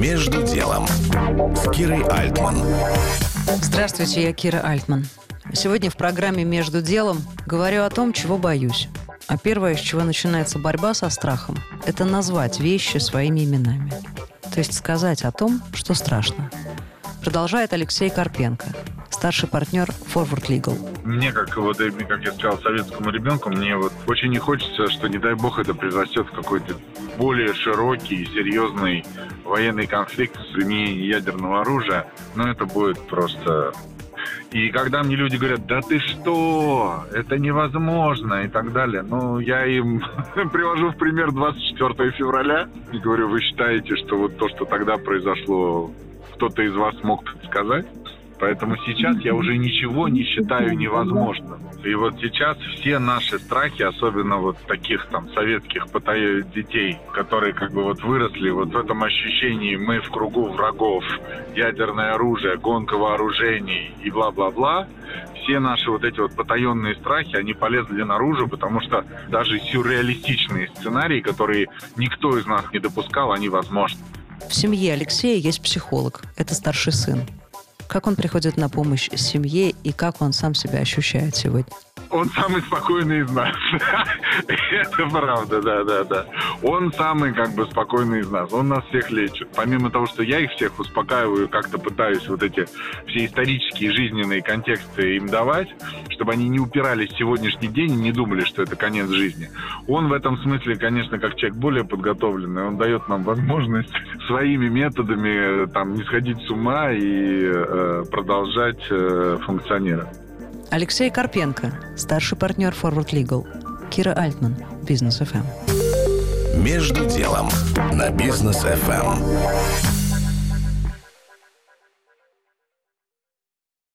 Между делом с Кирой Альтман. Здравствуйте, я Кира Альтман. Сегодня в программе «Между делом» говорю о том, чего боюсь. А первое, с чего начинается борьба со страхом, это назвать вещи своими именами. То есть сказать о том, что страшно. Продолжает Алексей Карпенко, старший партнер Forward Legal. Мне, как вот, как я сказал, советскому ребенку, мне вот очень не хочется, что, не дай бог, это преврастет в какой-то более широкий, серьезный военный конфликт с применением ядерного оружия. Но это будет просто и когда мне люди говорят, да ты что, это невозможно и так далее, ну, я им привожу в пример 24 февраля и говорю, вы считаете, что вот то, что тогда произошло, кто-то из вас мог предсказать? Поэтому сейчас я уже ничего не считаю невозможным. И вот сейчас все наши страхи, особенно вот таких там советских детей, которые как бы вот выросли вот в этом ощущении мы в кругу врагов, ядерное оружие, гонка вооружений и бла-бла-бла, все наши вот эти вот потаенные страхи, они полезли наружу, потому что даже сюрреалистичные сценарии, которые никто из нас не допускал, они возможны. В семье Алексея есть психолог. Это старший сын. Как он приходит на помощь семье и как он сам себя ощущает сегодня? Он самый спокойный из нас. Это правда, да, да, да. Он самый как бы спокойный из нас. Он нас всех лечит. Помимо того, что я их всех успокаиваю, как-то пытаюсь вот эти все исторические жизненные контексты им давать, чтобы они не упирались в сегодняшний день и не думали, что это конец жизни. Он в этом смысле, конечно, как человек более подготовленный, он дает нам возможность своими методами там не сходить с ума и э, продолжать э, функционировать. Алексей Карпенко, старший партнер Forward Legal. Кира Альтман, Бизнес ФМ. Между делом на Бизнес ФМ.